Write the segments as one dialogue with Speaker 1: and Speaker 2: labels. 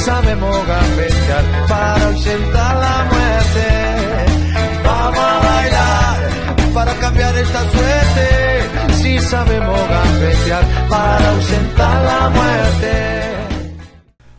Speaker 1: Sabemos gambetear para ausentar la muerte. Vamos a bailar para cambiar esta suerte. Si sabemos gambetear para ausentar la muerte.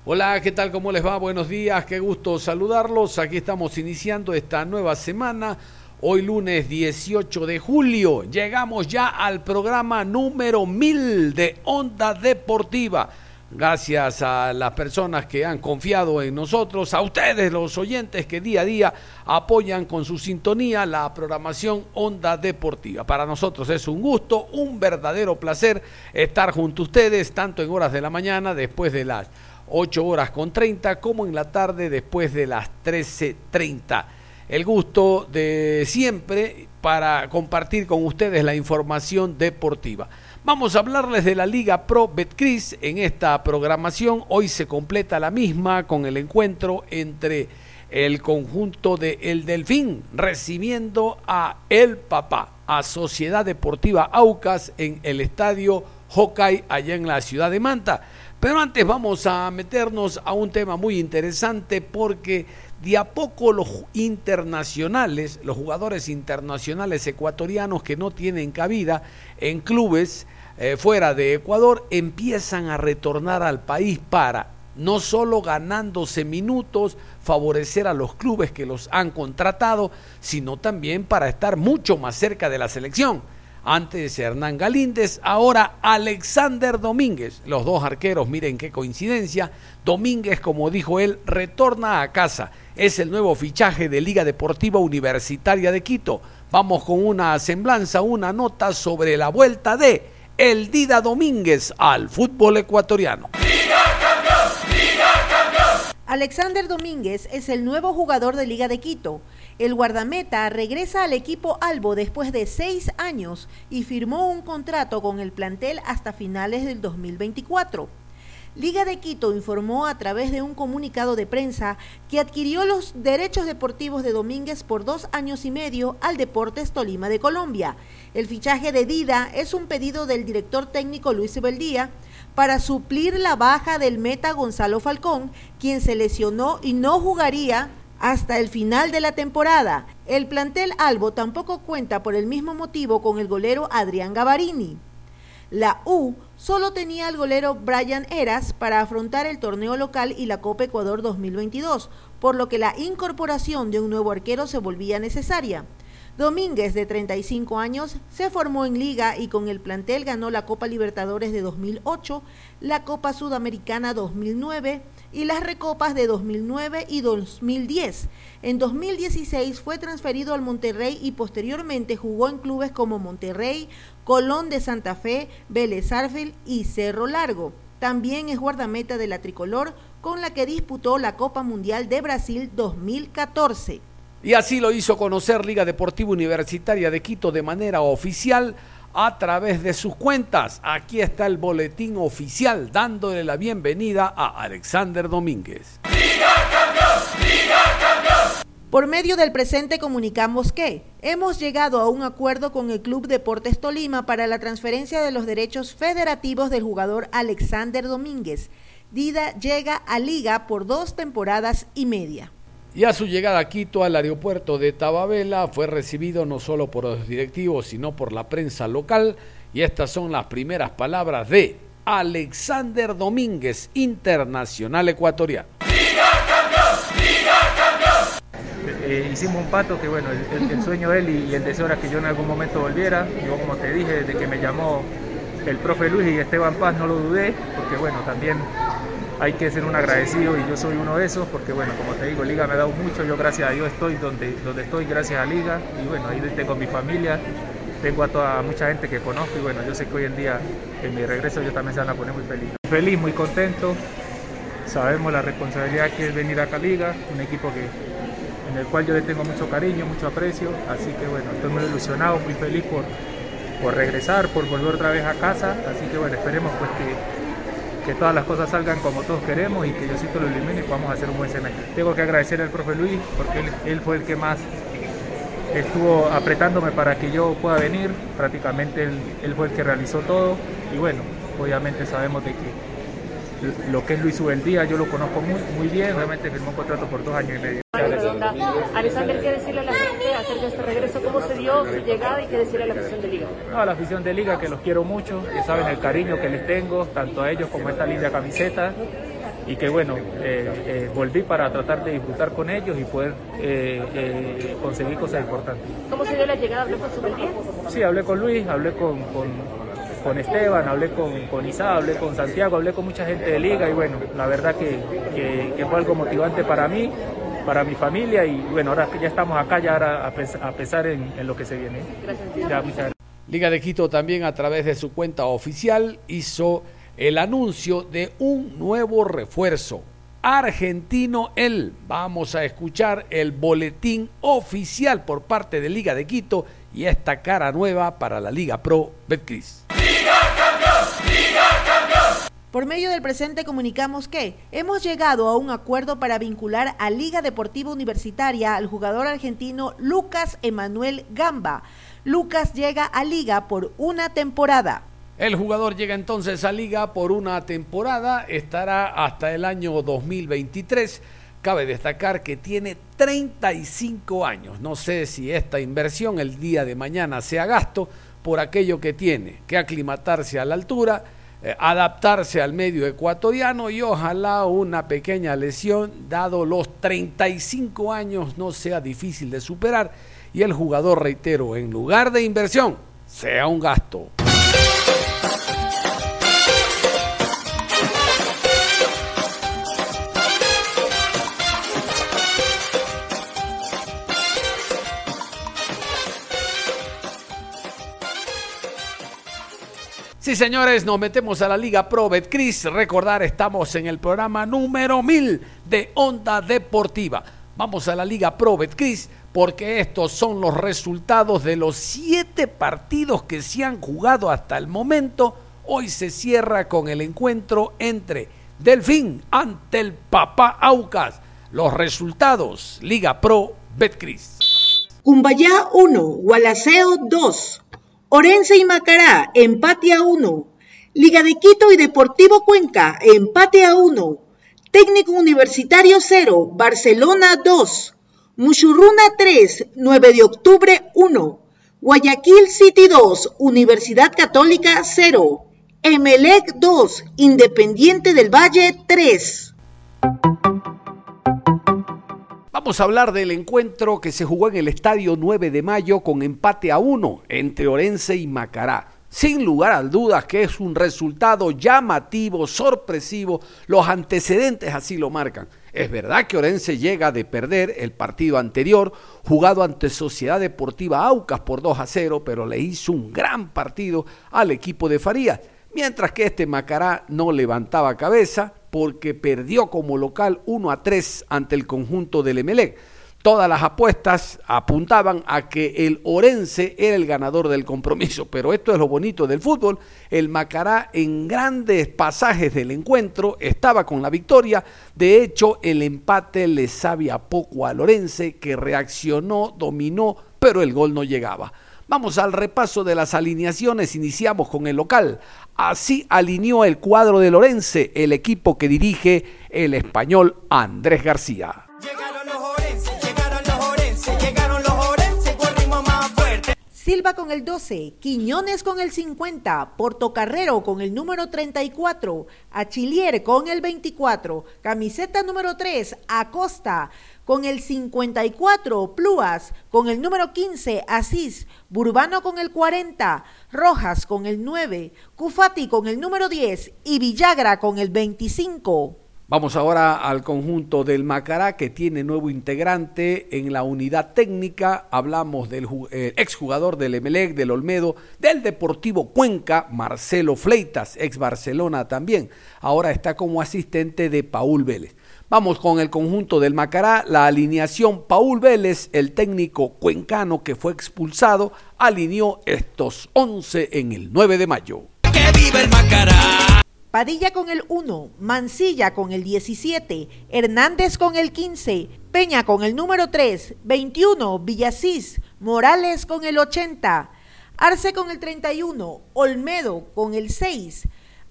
Speaker 2: Hola, ¿qué tal? ¿Cómo les va? Buenos días, qué gusto saludarlos. Aquí estamos iniciando esta nueva semana. Hoy lunes 18 de julio llegamos ya al programa número 1000 de Onda Deportiva gracias a las personas que han confiado en nosotros, a ustedes los oyentes que día a día apoyan con su sintonía la programación Onda Deportiva. Para nosotros es un gusto, un verdadero placer estar junto a ustedes, tanto en horas de la mañana, después de las 8 horas con 30, como en la tarde, después de las 13.30. El gusto de siempre para compartir con ustedes la información deportiva. Vamos a hablarles de la Liga Pro Betcris en esta programación. Hoy se completa la misma con el encuentro entre el conjunto de El Delfín recibiendo a El Papá, a Sociedad Deportiva Aucas en el estadio Hockey allá en la ciudad de Manta. Pero antes vamos a meternos a un tema muy interesante porque de a poco los internacionales, los jugadores internacionales ecuatorianos que no tienen cabida en clubes eh, fuera de Ecuador empiezan a retornar al país para no solo ganándose minutos, favorecer a los clubes que los han contratado, sino también para estar mucho más cerca de la selección. Antes Hernán Galíndez, ahora Alexander Domínguez. Los dos arqueros, miren qué coincidencia. Domínguez, como dijo él, retorna a casa. Es el nuevo fichaje de Liga Deportiva Universitaria de Quito. Vamos con una semblanza, una nota sobre la vuelta de el Dida Domínguez al fútbol ecuatoriano.
Speaker 3: Alexander Domínguez es el nuevo jugador de Liga de Quito. El guardameta regresa al equipo Albo después de seis años y firmó un contrato con el plantel hasta finales del 2024. Liga de Quito informó a través de un comunicado de prensa que adquirió los derechos deportivos de Domínguez por dos años y medio al Deportes Tolima de Colombia. El fichaje de Dida es un pedido del director técnico Luis Ebeldía para suplir la baja del meta Gonzalo Falcón, quien se lesionó y no jugaría hasta el final de la temporada. El plantel Albo tampoco cuenta por el mismo motivo con el golero Adrián Gavarini. La U solo tenía al golero Brian Eras para afrontar el torneo local y la Copa Ecuador 2022, por lo que la incorporación de un nuevo arquero se volvía necesaria. Domínguez, de 35 años, se formó en liga y con el plantel ganó la Copa Libertadores de 2008, la Copa Sudamericana 2009 y las recopas de 2009 y 2010. En 2016 fue transferido al Monterrey y posteriormente jugó en clubes como Monterrey, Colón de Santa Fe, Vélez Arfil y Cerro Largo. También es guardameta de la tricolor con la que disputó la Copa Mundial de Brasil 2014.
Speaker 2: Y así lo hizo conocer Liga Deportiva Universitaria de Quito de manera oficial a través de sus cuentas. Aquí está el boletín oficial dándole la bienvenida a Alexander Domínguez.
Speaker 3: Por medio del presente comunicamos que hemos llegado a un acuerdo con el Club Deportes Tolima para la transferencia de los derechos federativos del jugador Alexander Domínguez. Dida llega a liga por dos temporadas y media.
Speaker 2: Y a su llegada a Quito al aeropuerto de Tababela fue recibido no solo por los directivos, sino por la prensa local. Y estas son las primeras palabras de Alexander Domínguez, internacional ecuatoriano.
Speaker 4: Eh, hicimos un pato que bueno, el, sueño de él y, el deseo era que yo en algún momento volviera. Yo como te dije, desde que me llamó el profe Luis y Esteban Paz no lo dudé, porque bueno, también hay que ser un agradecido y yo soy uno de esos porque bueno, como te digo, Liga me ha dado mucho, yo gracias a Dios estoy donde, donde estoy gracias a Liga y bueno, ahí tengo mi familia, tengo a toda mucha gente que conozco y bueno, yo sé que hoy en día en mi regreso yo también se van a poner muy feliz. Feliz, muy contento, sabemos la responsabilidad que es venir acá a Liga, un equipo que en el cual yo le tengo mucho cariño, mucho aprecio, así que bueno, estoy muy ilusionado, muy feliz por, por regresar, por volver otra vez a casa, así que bueno, esperemos pues que, que todas las cosas salgan como todos queremos y que Diosito lo elimine y podamos hacer un buen semestre. Tengo que agradecer al profe Luis porque él, fue el que más estuvo apretándome para que yo pueda venir, prácticamente él, fue el que realizó todo y bueno, obviamente sabemos de que lo que es Luis Ubeldía, yo lo conozco muy, muy bien, realmente firmó un contrato por dos años y medio.
Speaker 5: Alexander, ¿qué decirle a la acerca de este regreso? ¿Cómo se dio su llegada y qué decirle a la afición de Liga?
Speaker 4: No, a la afición de Liga que los quiero mucho, que saben el cariño que les tengo, tanto a ellos como a esta linda camiseta. Y que bueno, eh, eh, volví para tratar de disfrutar con ellos y poder eh, conseguir cosas importantes.
Speaker 5: ¿Cómo se dio la llegada? ¿Habló con Subeldía?
Speaker 4: Sí, hablé con Luis, hablé con, con, con Esteban, hablé con, con Isa, hablé con Santiago, hablé con mucha gente de liga y bueno, la verdad que, que, que fue algo motivante para mí, para mi familia y bueno, ahora que ya estamos acá, ya ahora a, pes a pesar en, en, lo que se viene.
Speaker 5: Gracias.
Speaker 4: Ya, muchas gracias.
Speaker 2: Liga de Quito también a través de su cuenta oficial hizo el anuncio de un nuevo refuerzo. Argentino él. Vamos a escuchar el boletín oficial por parte de Liga de Quito y esta cara nueva para la Liga Pro Betcris.
Speaker 3: Por medio del presente comunicamos que hemos llegado a un acuerdo para vincular a Liga Deportiva Universitaria al jugador argentino Lucas Emanuel Gamba. Lucas llega a Liga por una temporada.
Speaker 2: El jugador llega entonces a Liga por una temporada, estará hasta el año 2023. Cabe destacar que tiene 35 años. No sé si esta inversión el día de mañana sea gasto por aquello que tiene, que aclimatarse a la altura, adaptarse al medio ecuatoriano y ojalá una pequeña lesión, dado los 35 años, no sea difícil de superar y el jugador, reitero, en lugar de inversión, sea un gasto. Sí, señores, nos metemos a la Liga Pro Betcris. Recordar, estamos en el programa número 1000 de Onda Deportiva. Vamos a la Liga Pro Betcris porque estos son los resultados de los siete partidos que se han jugado hasta el momento. Hoy se cierra con el encuentro entre Delfín ante el Papá Aucas. Los resultados, Liga Pro Betcris.
Speaker 6: Cumbayá 1, Gualaceo 2. Orense y Macará, empate a 1. Liga de Quito y Deportivo Cuenca, empate a 1. Técnico Universitario 0, Barcelona 2. Muchurruna 3, 9 de octubre 1. Guayaquil City 2, Universidad Católica 0. Emelec 2, Independiente del Valle 3.
Speaker 2: Vamos a hablar del encuentro que se jugó en el Estadio 9 de Mayo con empate a 1 entre Orense y Macará. Sin lugar a dudas que es un resultado llamativo, sorpresivo, los antecedentes así lo marcan. Es verdad que Orense llega de perder el partido anterior, jugado ante Sociedad Deportiva Aucas por 2 a 0, pero le hizo un gran partido al equipo de Farías. Mientras que este Macará no levantaba cabeza porque perdió como local 1 a 3 ante el conjunto del Emelec. Todas las apuestas apuntaban a que el Orense era el ganador del compromiso, pero esto es lo bonito del fútbol. El Macará en grandes pasajes del encuentro estaba con la victoria. De hecho, el empate le sabía poco al Orense que reaccionó, dominó, pero el gol no llegaba. Vamos al repaso de las alineaciones. Iniciamos con el local. Así alineó el cuadro de Lorense, el equipo que dirige el español Andrés García.
Speaker 3: Silva con el 12, Quiñones con el 50, Portocarrero con el número 34, Achillier con el 24, camiseta número 3, Acosta con el 54, Pluas con el número 15, Asís, Burbano con el 40, Rojas con el 9, Cufati con el número 10 y Villagra con el 25.
Speaker 2: Vamos ahora al conjunto del Macará que tiene nuevo integrante en la unidad técnica. Hablamos del eh, exjugador del Emelec, del Olmedo, del Deportivo Cuenca, Marcelo Fleitas, ex Barcelona también. Ahora está como asistente de Paul Vélez. Vamos con el conjunto del Macará, la alineación Paul Vélez, el técnico cuencano que fue expulsado, alineó estos 11 en el 9 de mayo. ¡Que viva el
Speaker 3: Macará! Padilla con el 1, Mancilla con el 17, Hernández con el 15, Peña con el número 3, 21, Villasís, Morales con el 80, Arce con el 31, Olmedo con el 6,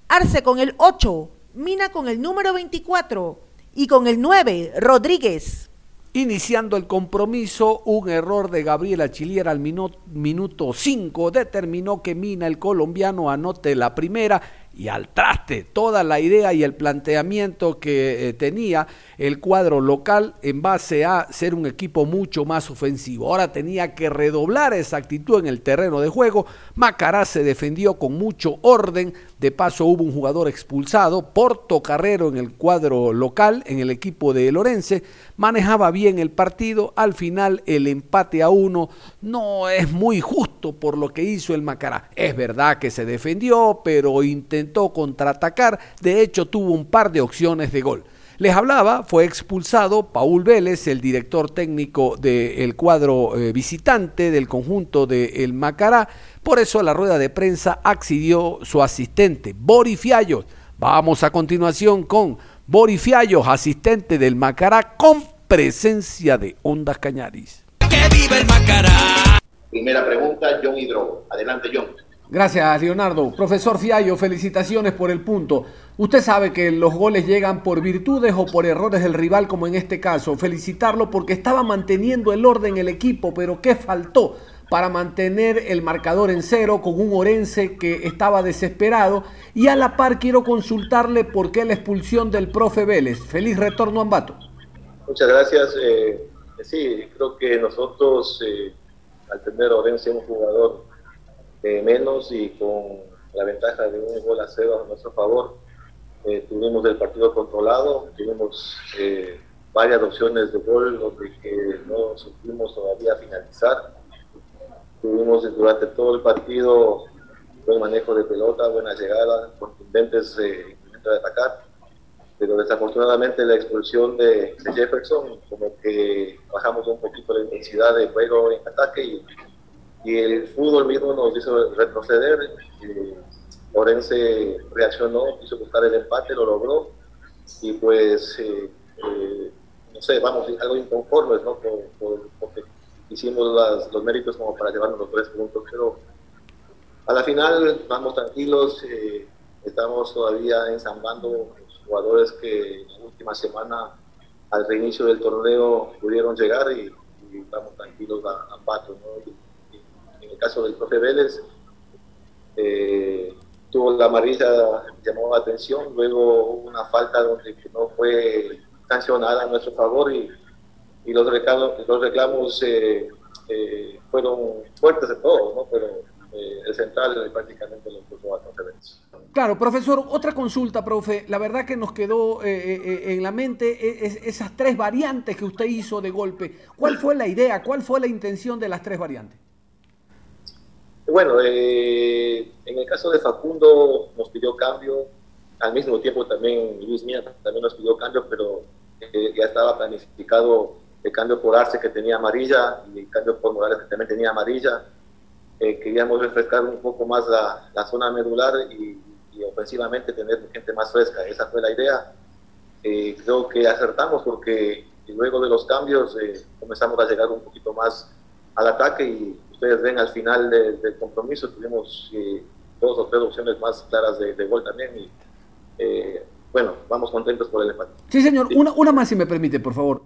Speaker 3: Arce con el 8, Mina con el número 24 y con el 9, Rodríguez.
Speaker 2: Iniciando el compromiso, un error de Gabriela Chilier al minuto 5 determinó que Mina, el colombiano, anote la primera y al traste toda la idea y el planteamiento que eh, tenía el cuadro local en base a ser un equipo mucho más ofensivo. Ahora tenía que redoblar esa actitud en el terreno de juego. Macará se defendió con mucho orden. De paso hubo un jugador expulsado, Porto Carrero en el cuadro local, en el equipo de Lorense. Manejaba bien el partido. Al final el empate a uno no es muy justo por lo que hizo el Macará. Es verdad que se defendió, pero intentó contraatacar. De hecho tuvo un par de opciones de gol. Les hablaba, fue expulsado Paul Vélez, el director técnico del cuadro eh, visitante del conjunto de El Macará. Por eso a la rueda de prensa accedió su asistente, Bori Fiallos. Vamos a continuación con Bori Fiallos, asistente del Macará, con presencia de Ondas Cañaris. ¡Que viva el
Speaker 7: Macará! Primera pregunta, John Hidro. Adelante, John.
Speaker 2: Gracias, Leonardo. Profesor Fiallo, felicitaciones por el punto. Usted sabe que los goles llegan por virtudes o por errores del rival, como en este caso. Felicitarlo porque estaba manteniendo el orden el equipo, pero ¿qué faltó para mantener el marcador en cero con un Orense que estaba desesperado? Y a la par quiero consultarle por qué la expulsión del profe Vélez. Feliz retorno a Ambato.
Speaker 7: Muchas gracias. Eh, sí, creo que nosotros, eh, al tener Orense un jugador eh, menos y con la ventaja de un gol a cero a nuestro favor. Eh, tuvimos el partido controlado, tuvimos eh, varias opciones de gol donde que no supimos todavía finalizar. Tuvimos durante todo el partido buen manejo de pelota, buena llegada, contundentes eh, de atacar, pero desafortunadamente la expulsión de, Jefferson como que bajamos un poquito la intensidad de juego en ataque y y el fútbol mismo nos hizo retroceder. Eh, Orense reaccionó, quiso buscar el empate, lo logró y pues, eh, eh, no sé, vamos algo inconformes, ¿no? porque hicimos los méritos como para llevarnos los tres puntos, pero a la final vamos tranquilos, estamos todavía ensamblando los jugadores que en la última semana al reinicio del torneo pudieron llegar y, y vamos tranquilos a, a Pato, ¿no? Caso del profe Vélez, eh, tuvo la amarilla, llamó la atención, luego una falta donde no fue sancionada a nuestro favor y, los reclamos, los reclamos eh, eh, fueron fuertes de todos, ¿no? pero el central prácticamente lo puso a Vélez.
Speaker 2: Claro, profesor, otra consulta, profe. La verdad que nos quedó en la mente esas tres variantes que usted hizo de golpe. ¿Cuál fue la idea? ¿Cuál fue la intención de las tres variantes?
Speaker 7: Bueno, eh, en el caso de Facundo nos pidió cambio, al mismo tiempo también Luis Mía también nos pidió cambio, pero eh, ya estaba planificado el cambio por Arce que tenía amarilla y el cambio por Morales que también tenía amarilla. Eh, queríamos refrescar un poco más la, zona medular y, ofensivamente tener gente más fresca. Esa fue la idea. creo que acertamos porque luego de los cambios comenzamos a llegar un poquito más al ataque y ustedes ven al final del compromiso, tuvimos eh, dos o tres opciones más claras de, gol también. Y, eh, bueno, vamos contentos por el empate.
Speaker 2: Sí, señor. Una, una más, si me permite, por favor.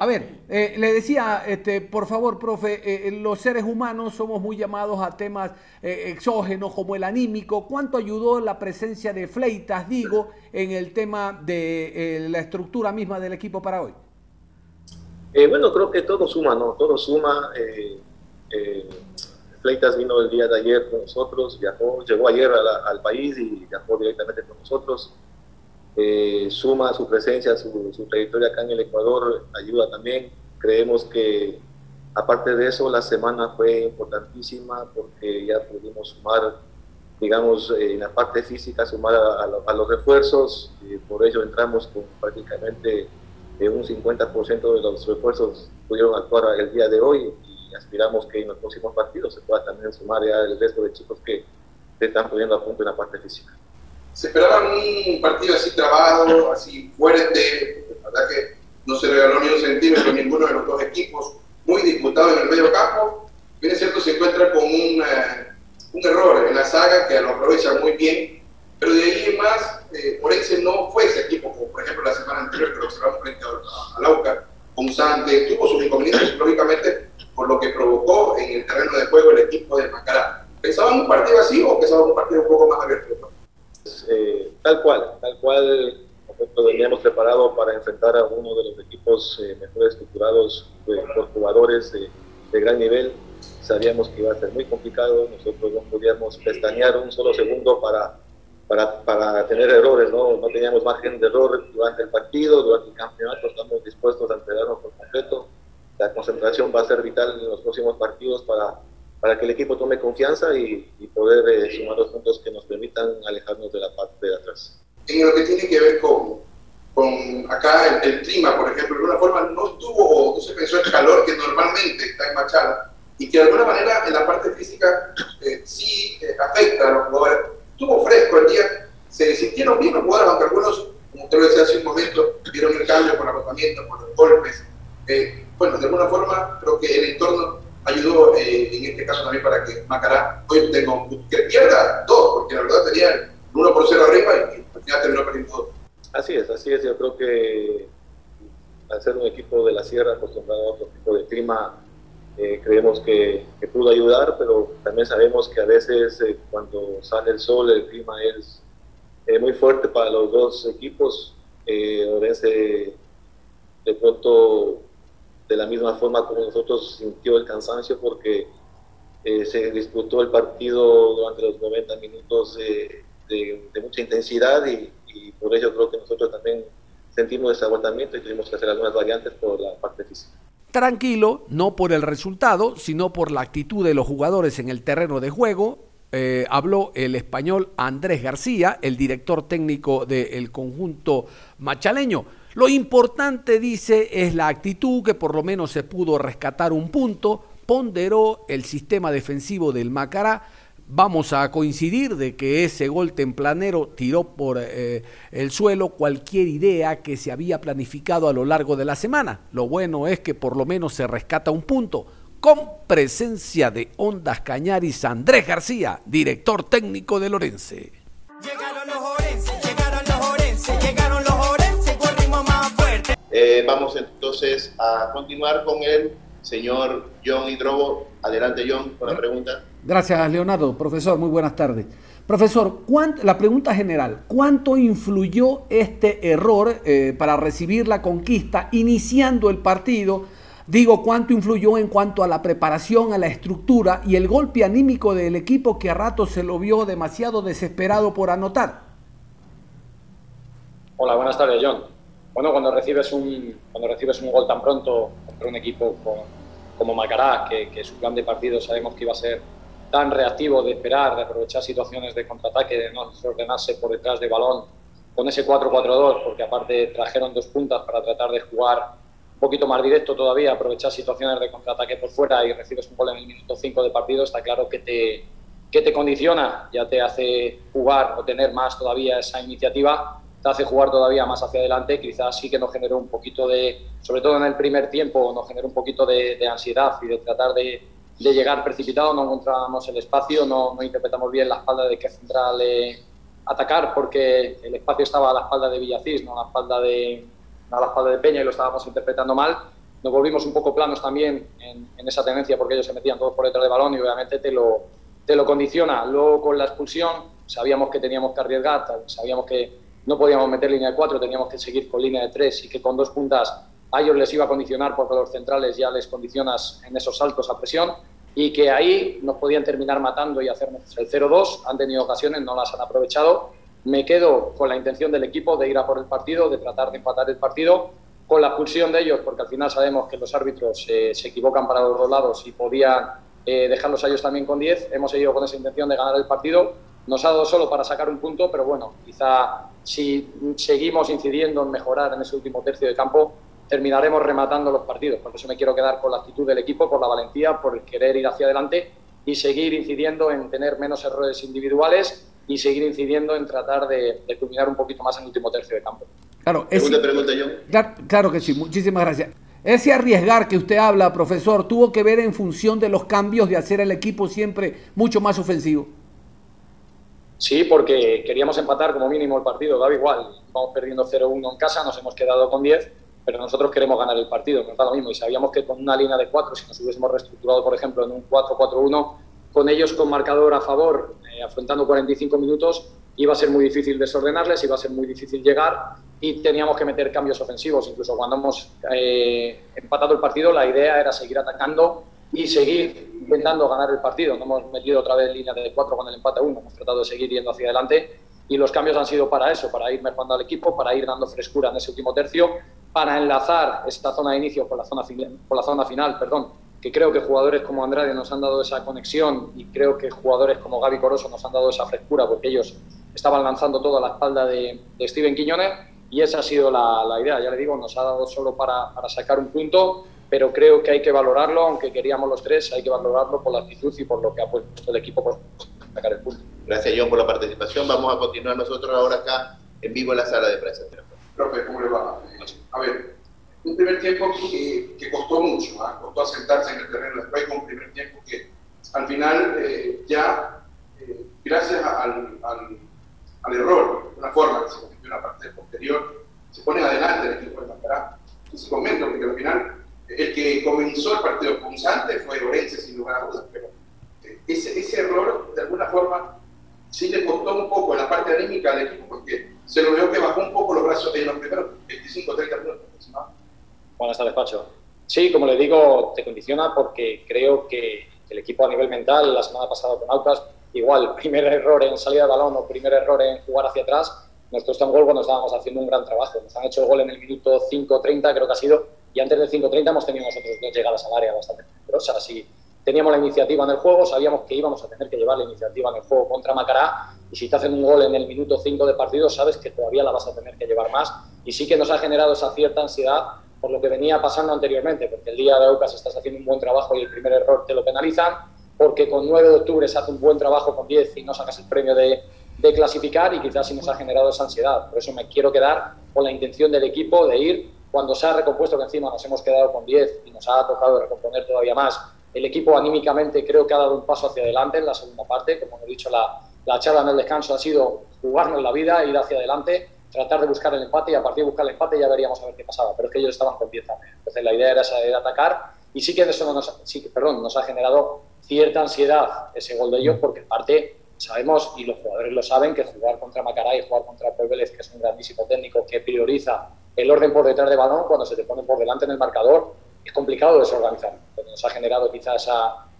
Speaker 2: A ver, eh, le decía, este, por favor, profe, los seres humanos somos muy llamados a temas exógenos como el anímico. ¿Cuánto ayudó la presencia de Fleitas, digo, en el tema de la estructura misma del equipo para hoy?
Speaker 7: Bueno, creo que todo suma, ¿no? Todo suma. Eh, Fleitas vino el día de ayer con nosotros, viajó, llegó ayer al país y viajó directamente con nosotros. eh, suma su presencia, su, su, trayectoria acá en el Ecuador, ayuda también. Creemos que aparte de eso, la semana fue importantísima porque ya pudimos sumar, digamos, en la parte física, sumar a, los refuerzos. Por ello entramos con prácticamente un 50% de los refuerzos pudieron actuar el día de hoy y aspiramos que en los próximos partidos se pueda también sumar ya el resto de chicos que se están poniendo a punto en la parte física.
Speaker 8: Se esperaba un partido así trabado, así fuerte, la verdad que no se regaló ni un centímetro ninguno de los dos equipos, muy disputado en el medio campo. Bien es cierto, se encuentra con un, eh, un error en la saga que lo aprovecha muy bien, pero de ahí en más, eh, Orense no fue ese equipo, como por ejemplo la semana anterior que lo observamos frente a, a Lauca, Sante, tuvo sus inconvenientes, lógicamente, por lo que provocó en el terreno de juego el equipo de Macará. ¿Pensaban un partido así o pensaban un partido un poco más abierto?
Speaker 7: Eh, tal cual, tal cual nosotros veníamos preparados para enfrentar a uno de los equipos eh, mejor estructurados eh, por jugadores de, de, gran nivel. Sabíamos que iba a ser muy complicado, nosotros no podíamos pestañear un solo segundo para, para, para tener errores, ¿no? no teníamos margen de error durante el partido, durante el campeonato, estamos dispuestos a entregarnos por completo. La concentración va a ser vital en los próximos partidos para para que el equipo tome confianza y, poder eh, sumar los puntos que nos permitan alejarnos de la parte de atrás.
Speaker 8: En lo que tiene que ver con, con acá el, clima, por ejemplo, de alguna forma no estuvo o no se pensó el calor que normalmente está en Machala y que de alguna manera en la parte física eh, sí eh, afecta a los jugadores. Estuvo fresco el día, se sintieron bien los jugadores, aunque algunos, como usted lo hace un momento, vieron el cambio por agotamiento, por los golpes. bueno, de alguna forma creo que el entorno ayudó eh, en este caso también para que Macará hoy tenga que pierda dos, porque la verdad tenía el 1 por 0 arriba y, al final terminó perdiendo dos.
Speaker 7: Así es, así es. Yo creo que al ser un equipo de la sierra acostumbrado a otro tipo de clima, eh, creemos que, pudo ayudar, pero también sabemos que a veces eh, cuando sale el sol el clima es muy fuerte para los dos equipos. Orense de pronto de la misma forma como nosotros sintió el cansancio porque eh, se disputó el partido durante los 90 minutos de, mucha intensidad y, por ello creo que nosotros también sentimos ese agotamiento y tuvimos que hacer algunas variantes por la parte física.
Speaker 2: Tranquilo, no por el resultado, sino por la actitud de los jugadores en el terreno de juego, eh, habló el español Andrés García, el director técnico del conjunto machaleño. Lo importante, dice, es la actitud que por lo menos se pudo rescatar un punto, ponderó el sistema defensivo del Macará. Vamos a coincidir de que ese gol templanero tiró por eh, el suelo cualquier idea que se había planificado a lo largo de la semana. Lo bueno es que por lo menos se rescata un punto con presencia de Ondas Cañaris Andrés García, director técnico de Lorense. Llegaron los Orense, llegaron los Orense,
Speaker 9: llegaron los Orense con ritmo más fuerte. Eh, vamos entonces a continuar con el señor John Hidrobo. Adelante, John, con la pregunta.
Speaker 2: Gracias, Leonardo. Profesor, muy buenas tardes. Profesor, la pregunta general, ¿cuánto influyó este error eh, para recibir la conquista iniciando el partido? Digo, cuánto influyó en cuanto a la preparación, a la estructura y el golpe anímico del equipo que a rato se lo vio demasiado desesperado por anotar.
Speaker 10: Hola, buenas tardes, John. Bueno, cuando recibes un, cuando recibes un gol tan pronto contra un equipo como Macará, que, que su plan de partido sabemos que iba a ser tan reactivo de esperar, de aprovechar situaciones de contraataque, de no ordenarse por detrás de balón, con ese 4-4-2, porque aparte trajeron dos puntas para tratar de jugar poquito más directo todavía, aprovechar situaciones de contraataque por fuera y recibes un gol en el minuto 5 de partido, está claro que te, que te condiciona, ya te hace jugar o tener más todavía esa iniciativa, te hace jugar todavía más hacia adelante, quizás sí que nos generó un poquito de, sobre todo en el primer tiempo, nos generó un poquito de, ansiedad y de tratar de, de, llegar precipitado, no encontrábamos el espacio, no, no interpretamos bien la espalda de qué central eh, atacar porque el espacio estaba a la espalda de Villacís, no a la espalda de, a la espalda de Peña y lo estábamos interpretando mal. Nos volvimos un poco planos también en, esa tendencia porque ellos se metían todos por detrás del balón y obviamente te lo, te lo condiciona. Luego con la expulsión sabíamos que teníamos que arriesgar, sabíamos que no podíamos meter línea de cuatro, teníamos que seguir con línea de tres y que con dos puntas a ellos les iba a condicionar porque los centrales ya les condicionas en esos saltos a presión y que ahí nos podían terminar matando y hacernos el 0-2. Han tenido ocasiones, no las han aprovechado me quedo con la intención del equipo de ir a por el partido, de tratar de empatar el partido, con la expulsión de ellos, porque al final sabemos que los árbitros eh, se equivocan para los dos lados y podían eh, dejarlos a ellos también con 10. Hemos seguido con esa intención de ganar el partido. Nos ha dado solo para sacar un punto, pero bueno, quizá si seguimos incidiendo en mejorar en ese último tercio de campo, terminaremos rematando los partidos. Por eso me quiero quedar con la actitud del equipo, por la valentía, por el querer ir hacia adelante y seguir incidiendo en tener menos errores individuales y seguir incidiendo en tratar de, culminar un poquito más en el último tercio de campo.
Speaker 2: Claro, pregunta, Claro, claro que sí, muchísimas gracias. Ese arriesgar que usted habla, profesor, tuvo que ver en función de los cambios de hacer el equipo siempre mucho más ofensivo.
Speaker 10: Sí, porque queríamos empatar como mínimo el partido, daba igual. Vamos perdiendo 0-1 en casa, nos hemos quedado con 10, pero nosotros queremos ganar el partido, nos da lo mismo. Y sabíamos que con una línea de 4, si nos hubiésemos reestructurado, por ejemplo, en un 4-4-1, con ellos con marcador a favor, eh, afrontando 45 minutos, iba a ser muy difícil desordenarles, iba a ser muy difícil llegar y teníamos que meter cambios ofensivos. Incluso cuando hemos eh, empatado el partido, la idea era seguir atacando y seguir intentando ganar el partido. No hemos metido otra vez línea de 4 con el empate a 1, hemos tratado de seguir yendo hacia adelante y los cambios han sido para eso, para ir mejorando al equipo, para ir dando frescura en ese último tercio, para enlazar esta zona de inicio con la zona, con la zona final, perdón, que creo que jugadores como Andrade nos han dado esa conexión y creo que jugadores como Gaby Coroso nos han dado esa frescura porque ellos estaban lanzando todo a la espalda de, Steven Quiñones y esa ha sido la, idea. Ya le digo, nos ha dado solo para, sacar un punto, pero creo que hay que valorarlo, aunque queríamos los tres, hay que valorarlo por la actitud y por lo que ha puesto el equipo por sacar el punto.
Speaker 9: Gracias, John, por la participación. Vamos a continuar nosotros ahora acá en vivo en la sala de prensa.
Speaker 8: Profe, ¿cómo le va? A ver, un primer tiempo que, que costó mucho, ¿ah? costó asentarse en el terreno después con un primer tiempo que al final eh, ya, eh, gracias al, al, al, error, de una forma que se cometió en la parte posterior, se pone adelante el equipo de Macará. se comento, porque al final el que comenzó el partido punzante fue Lorenzo, sin lugar a dudas, pero eh, ese, ese error de alguna forma sí le costó un poco en la parte anímica del equipo, porque se lo veo que bajó un poco los brazos en los primeros 25 30 minutos.
Speaker 10: Buenas tardes, Pacho. Sí, como le digo, te condiciona porque creo que el equipo a nivel mental, la semana pasada con Aucas, igual, primer error en salida de balón o primer error en jugar hacia atrás, nos costó un gol cuando estábamos haciendo un gran trabajo. Nos han hecho el gol en el minuto 5.30, creo que ha sido, y antes del 5.30 hemos tenido nosotros dos llegadas al área bastante peligrosas. Y teníamos la iniciativa en el juego, sabíamos que íbamos a tener que llevar la iniciativa en el juego contra Macará, y si te hacen un gol en el minuto 5 de partido, sabes que todavía la vas a tener que llevar más. Y sí que nos ha generado esa cierta ansiedad por lo que venía pasando anteriormente, porque el día de Aucas estás haciendo un buen trabajo y el primer error te lo penalizan, porque con 9 de octubre se hace un buen trabajo con 10 y no sacas el premio de, de clasificar y quizás sí nos ha generado esa ansiedad. Por eso me quiero quedar con la intención del equipo de ir cuando se ha recompuesto que encima nos hemos quedado con 10 y nos ha tocado recomponer todavía más. El equipo anímicamente creo que ha dado un paso hacia adelante en la segunda parte. Como he dicho, la, la charla en el descanso ha sido jugarnos la vida, ir hacia adelante tratar de buscar el empate y a partir de buscar el empate ya veríamos a ver qué pasaba. Pero es que ellos estaban con 10 también. Entonces la idea era salir atacar y sí que eso nos, sí, perdón, nos ha generado cierta ansiedad ese gol de ellos porque en parte sabemos y los jugadores lo saben que jugar contra Macará y jugar contra Paul que es un grandísimo técnico que prioriza el orden por detrás de balón cuando se te pone por delante en el marcador es complicado desorganizar. Nos ha generado quizás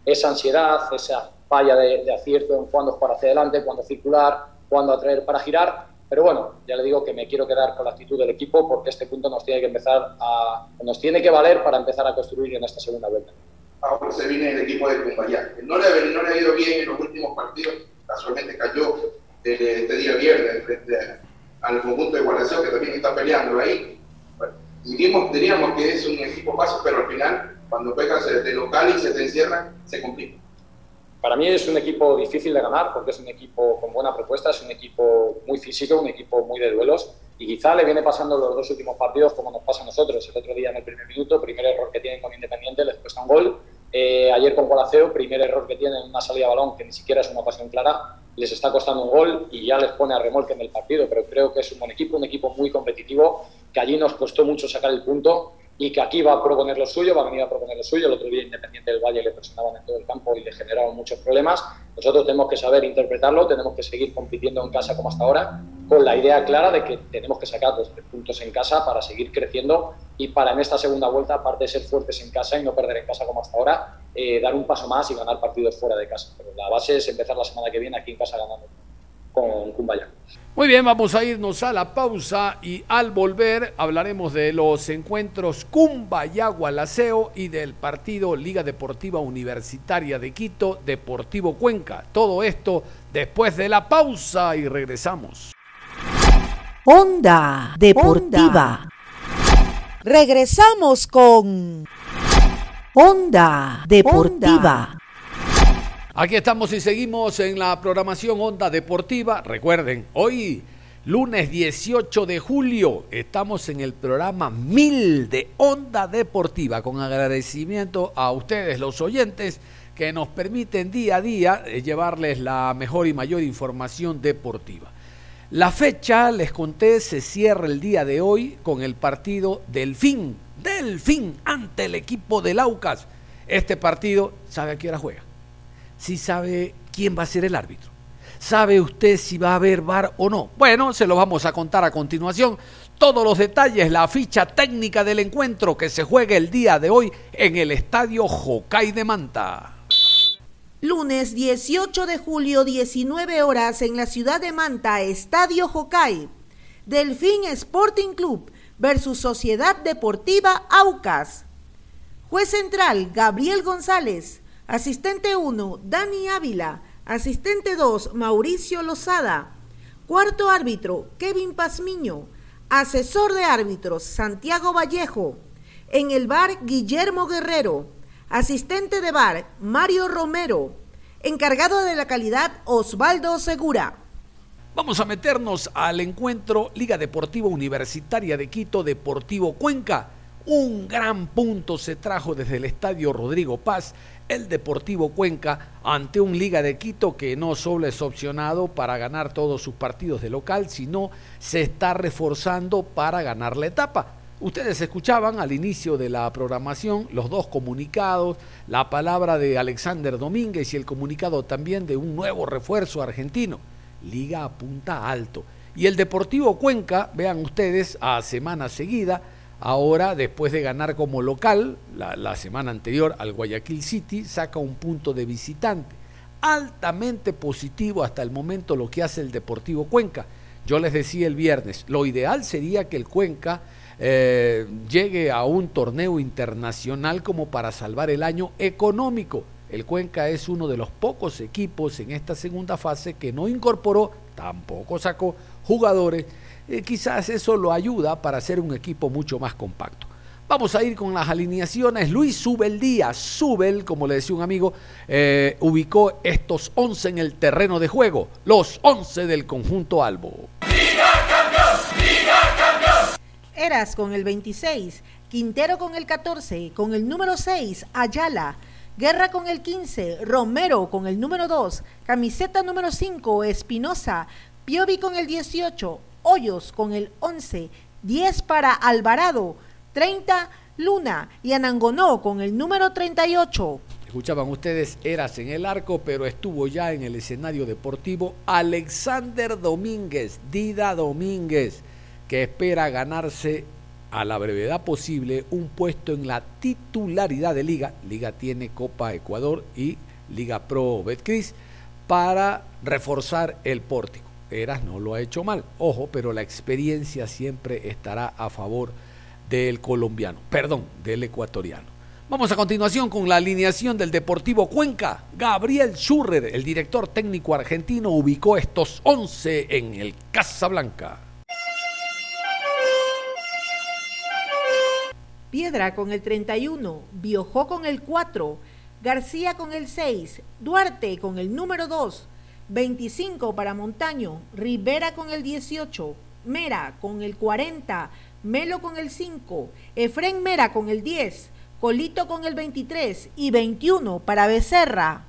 Speaker 10: esa, ansiedad, esa falla de, acierto en cuándo jugar hacia adelante, cuándo circular, cuándo atraer para girar pero bueno, ya le digo que me quiero quedar con la actitud del equipo porque este punto nos tiene que empezar a, nos tiene que valer para empezar a construir en esta segunda vuelta.
Speaker 8: Ahora se viene el equipo de Cumbayá. No le, ha, ido bien en los últimos partidos, casualmente cayó este día viernes frente al conjunto de Guadalajara que también está peleando ahí. Bueno, diríamos, que es un equipo fácil, pero al final, cuando pegas de local y se te encierran, se complica.
Speaker 10: Para mí es un equipo difícil de ganar porque es un equipo con buena propuesta, es un equipo muy físico, un equipo muy de duelos y quizá le viene pasando los dos últimos partidos como nos pasa a nosotros. El otro día en el primer minuto, primer error que tienen con Independiente, les cuesta un gol. Eh, ayer con Colaceo, primer error que tienen, una salida de balón que ni siquiera es una ocasión clara, les está costando un gol y ya les pone a remolque en el partido, pero creo que es un buen equipo, un equipo muy competitivo, que allí nos costó mucho sacar el punto y que aquí va a proponer lo suyo, va a venir a proponer lo suyo. El otro día Independiente del Valle le presionaban en todo el campo y le generaban muchos problemas. Nosotros tenemos que saber interpretarlo, tenemos que seguir compitiendo en casa como hasta ahora, con la idea clara de que tenemos que sacar los puntos en casa para seguir creciendo y para en esta segunda vuelta, aparte de ser fuertes en casa y no perder en casa como hasta ahora, eh, dar un paso más y ganar partidos fuera de casa. Pero la base es empezar la semana que viene aquí en casa ganando. con Cumbayá.
Speaker 2: Muy bien, vamos a irnos a la pausa y al volver hablaremos de los encuentros Cumbayá-Gualaceo y del partido Liga Deportiva Universitaria de Quito, Deportivo Cuenca. Todo esto después de la pausa y regresamos.
Speaker 3: Onda Deportiva. Regresamos con Onda Deportiva.
Speaker 2: Aquí estamos y seguimos en la programación Onda Deportiva. Recuerden, hoy lunes 18 de julio estamos en el programa 1000 de Onda Deportiva con agradecimiento a ustedes los oyentes que nos permiten día a día eh, llevarles la mejor y mayor información deportiva. La fecha, les conté, se cierra el día de hoy con el partido Delfín, Delfín ante el equipo del Aucas. Este partido, ¿sabe a qué hora juega? si sabe quién va a ser el árbitro. ¿Sabe usted si va a haber VAR o no? Bueno, se lo vamos a contar a continuación. Todos los detalles, la ficha técnica del encuentro que se juega el día de hoy en el estadio Jocay de Manta.
Speaker 3: Lunes 18 de julio, 19 horas en la ciudad de Manta, Estadio Jocay. Delfín Sporting Club versus Sociedad Deportiva Aucas. Juez central, Gabriel González. Asistente 1, Dani Ávila. Asistente 2, Mauricio Lozada. Cuarto árbitro, Kevin Pazmiño. Asesor de árbitros, Santiago Vallejo. En el bar, Guillermo Guerrero. Asistente de bar, Mario Romero. Encargado de la calidad, Osvaldo Segura.
Speaker 2: Vamos a meternos al encuentro Liga Deportiva Universitaria de Quito, Deportivo Cuenca. Un gran punto se trajo desde el Estadio Rodrigo Paz el Deportivo Cuenca ante un Liga de Quito que no solo es opcionado para ganar todos sus partidos de local, sino se está reforzando para ganar la etapa. Ustedes escuchaban al inicio de la programación los dos comunicados, la palabra de Alexander Domínguez y el comunicado también de un nuevo refuerzo argentino. Liga apunta alto. Y el Deportivo Cuenca, vean ustedes, a semana seguida, Ahora, después de ganar como local la, semana anterior al Guayaquil City, saca un punto de visitante. Altamente positivo hasta el momento lo que hace el Deportivo Cuenca. Yo les decía el viernes, lo ideal sería que el Cuenca eh, llegue a un torneo internacional como para salvar el año económico. El Cuenca es uno de los pocos equipos en esta segunda fase que no incorporó, tampoco sacó jugadores eh, quizás eso lo ayuda para hacer un equipo mucho más compacto. Vamos a ir con las alineaciones. Luis Subel Díaz, Subel, como le decía un amigo, eh, ubicó estos 11 en el terreno de juego, los 11 del conjunto Albo.
Speaker 3: Eras con el 26, Quintero con el 14, con el número 6, Ayala. Guerra con el 15, Romero con el número 2, camiseta número 5, Espinosa, Piovi con el 18, Hoyos con el 11, 10 para Alvarado, 30 Luna y Anangonó con el número 38.
Speaker 2: Escuchaban ustedes, eras en el arco, pero estuvo ya en el escenario deportivo Alexander Domínguez, Dida Domínguez, que espera ganarse a la brevedad posible un puesto en la titularidad de Liga. Liga tiene Copa Ecuador y Liga Pro Betcris para reforzar el pórtico. Eras no lo ha hecho mal, ojo, pero la experiencia siempre estará a favor del colombiano, perdón, del ecuatoriano. Vamos a continuación con la alineación del Deportivo Cuenca. Gabriel Schurrer, el director técnico argentino, ubicó estos 11 en el Casablanca.
Speaker 3: Piedra con el 31, Biojó con el 4, García con el 6, Duarte con el número 2, 25 para Montaño, Rivera con el 18, Mera con el 40, Melo con el 5, Efren Mera con el 10, Colito con el 23 y 21 para Becerra.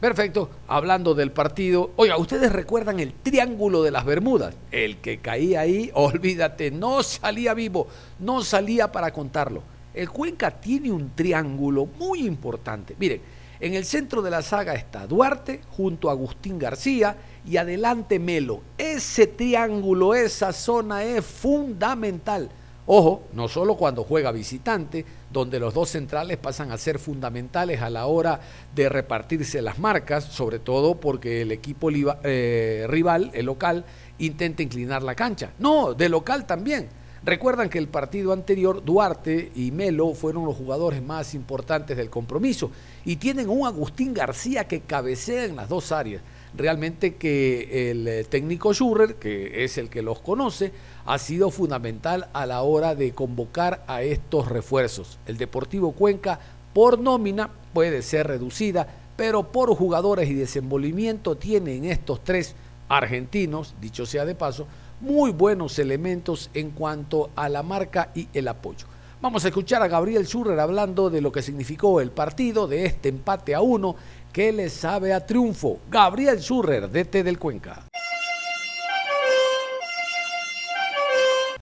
Speaker 2: Perfecto, hablando del partido, oiga, ¿ustedes recuerdan el triángulo de las Bermudas? El que caía ahí, olvídate, no salía vivo, no salía para contarlo. El Cuenca tiene un triángulo muy importante. Miren, en el centro de la saga está Duarte junto a Agustín García y adelante Melo. Ese triángulo, esa zona es fundamental. Ojo, no solo cuando juega visitante, donde los dos centrales pasan a ser fundamentales a la hora de repartirse las marcas, sobre todo porque el equipo eh, rival, el local, intenta inclinar la cancha. No, de local también. Recuerdan que el partido anterior, Duarte y Melo fueron los jugadores más importantes del compromiso y tienen un Agustín García que cabecea en las dos áreas. Realmente que el eh, técnico Schurrer, que es el que los conoce, ha sido fundamental a la hora de convocar a estos refuerzos. El Deportivo Cuenca, por nómina, puede ser reducida, pero por jugadores y desenvolvimiento tienen estos tres argentinos, dicho sea de paso, muy buenos elementos en cuanto a la marca y el apoyo. Vamos a escuchar a Gabriel Schurrer hablando de lo que significó el partido, de este empate a uno que le sabe a triunfo. Gabriel Schurrer, DT del Cuenca.